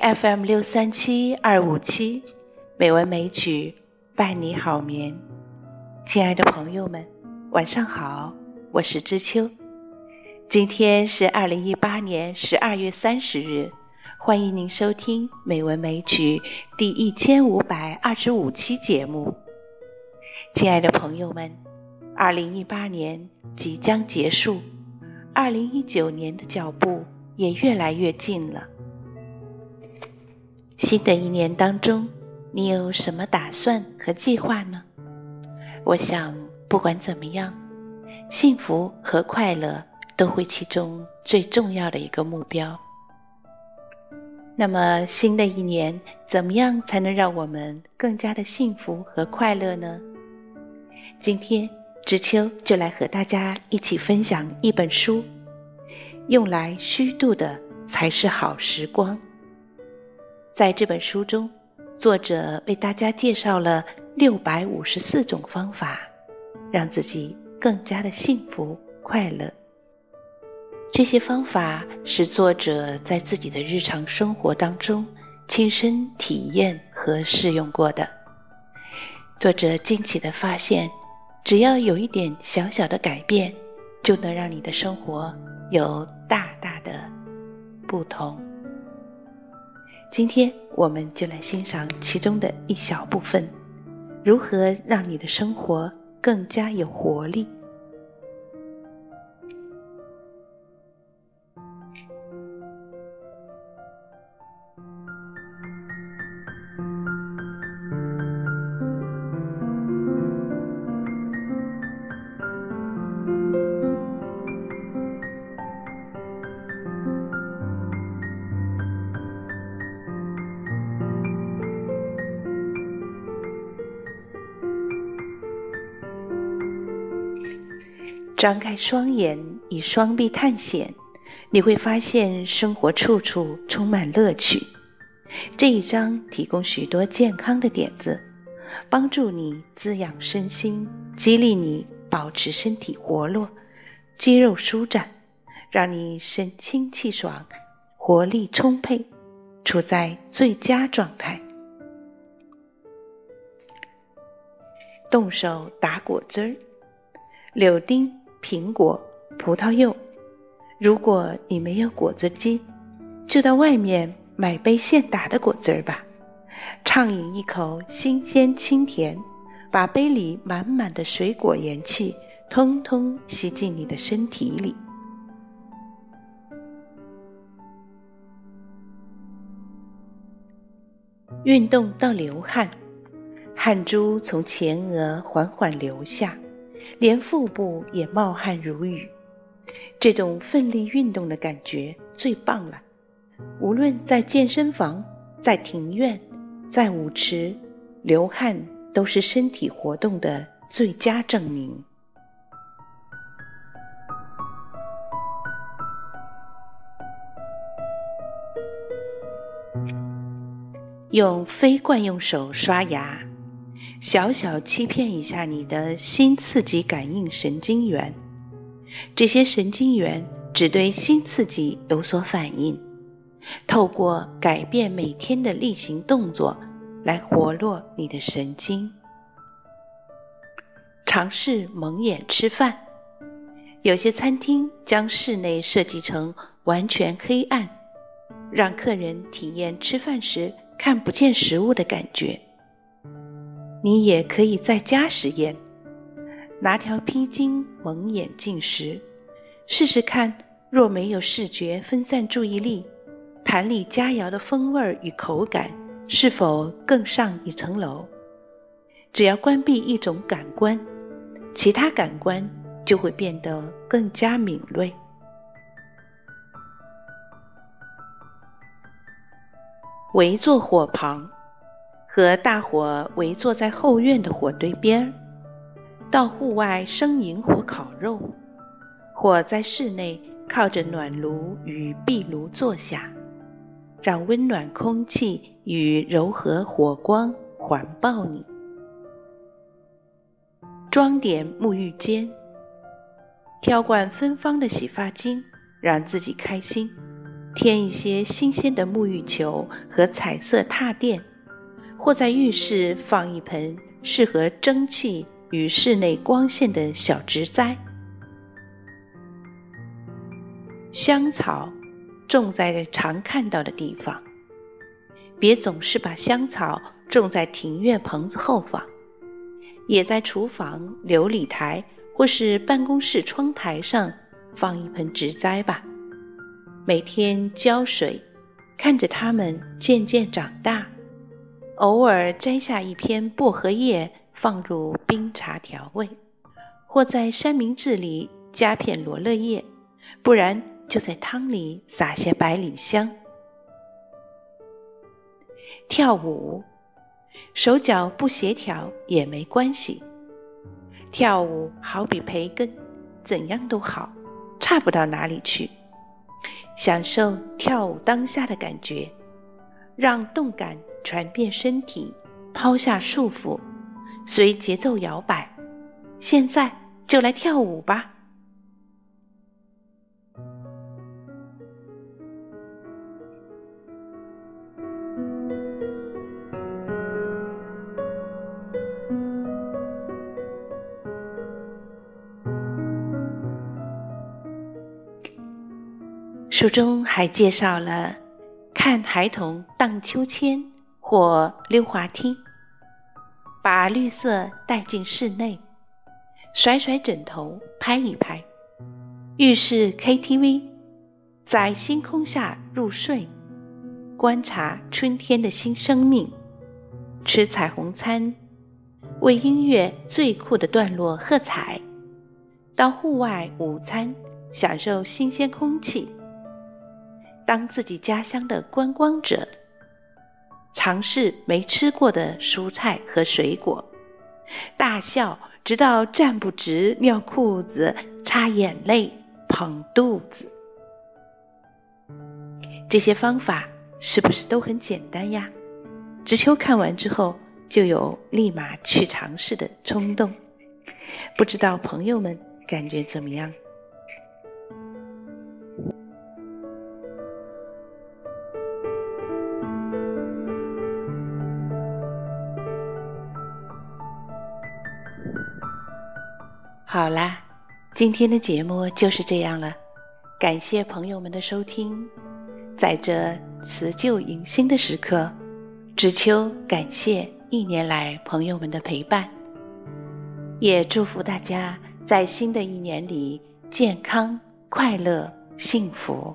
FM 六三七二五七，美文美曲伴你好眠。亲爱的朋友们，晚上好，我是知秋。今天是二零一八年十二月三十日，欢迎您收听《美文美曲》第一千五百二十五期节目。亲爱的朋友们，二零一八年即将结束，二零一九年的脚步也越来越近了。新的一年当中，你有什么打算和计划呢？我想，不管怎么样，幸福和快乐都会其中最重要的一个目标。那么，新的一年怎么样才能让我们更加的幸福和快乐呢？今天，知秋就来和大家一起分享一本书，用来虚度的才是好时光。在这本书中，作者为大家介绍了六百五十四种方法，让自己更加的幸福快乐。这些方法是作者在自己的日常生活当中亲身体验和试用过的。作者惊奇的发现，只要有一点小小的改变，就能让你的生活有大大的不同。今天我们就来欣赏其中的一小部分，如何让你的生活更加有活力。张开双眼，以双臂探险，你会发现生活处处充满乐趣。这一章提供许多健康的点子，帮助你滋养身心，激励你保持身体活络、肌肉舒展，让你神清气爽、活力充沛，处在最佳状态。动手打果汁儿，柳丁。苹果、葡萄柚。如果你没有果汁机，就到外面买杯现打的果汁儿吧，畅饮一口新鲜清甜，把杯里满满的水果元气通通吸进你的身体里。运动到流汗，汗珠从前额缓缓流下。连腹部也冒汗如雨，这种奋力运动的感觉最棒了。无论在健身房、在庭院、在舞池，流汗都是身体活动的最佳证明。用非惯用手刷牙。小小欺骗一下你的新刺激感应神经元，这些神经元只对新刺激有所反应。透过改变每天的例行动作来活络你的神经。尝试蒙眼吃饭，有些餐厅将室内设计成完全黑暗，让客人体验吃饭时看不见食物的感觉。你也可以在家实验，拿条披巾蒙眼进食，试试看。若没有视觉分散注意力，盘里佳肴的风味与口感是否更上一层楼？只要关闭一种感官，其他感官就会变得更加敏锐。围坐火旁。和大伙围坐在后院的火堆边，到户外生萤火烤肉，或在室内靠着暖炉与壁炉坐下，让温暖空气与柔和火光环抱你。装点沐浴间，挑罐芬芳的洗发精，让自己开心。添一些新鲜的沐浴球和彩色踏垫，或在浴室放一盆适合蒸汽与室内光线的小植栽。香草种在常看到的地方，别总是把香草种在庭院棚子后方，也在厨房琉璃台或是办公室窗台上放一盆植栽吧。每天浇水，看着它们渐渐长大，偶尔摘下一片薄荷叶放入冰茶调味，或在三明治里加片罗勒叶，不然。就在汤里撒些百里香。跳舞，手脚不协调也没关系。跳舞好比培根，怎样都好，差不到哪里去。享受跳舞当下的感觉，让动感传遍身体，抛下束缚，随节奏摇摆。现在就来跳舞吧。书中还介绍了看孩童荡秋千或溜滑梯，把绿色带进室内，甩甩枕头，拍一拍，浴室 KTV，在星空下入睡，观察春天的新生命，吃彩虹餐，为音乐最酷的段落喝彩，到户外午餐，享受新鲜空气。当自己家乡的观光者，尝试没吃过的蔬菜和水果，大笑直到站不直、尿裤子、擦眼泪、捧肚子。这些方法是不是都很简单呀？知秋看完之后就有立马去尝试的冲动，不知道朋友们感觉怎么样？好啦，今天的节目就是这样了，感谢朋友们的收听。在这辞旧迎新的时刻，知秋感谢一年来朋友们的陪伴，也祝福大家在新的一年里健康、快乐、幸福。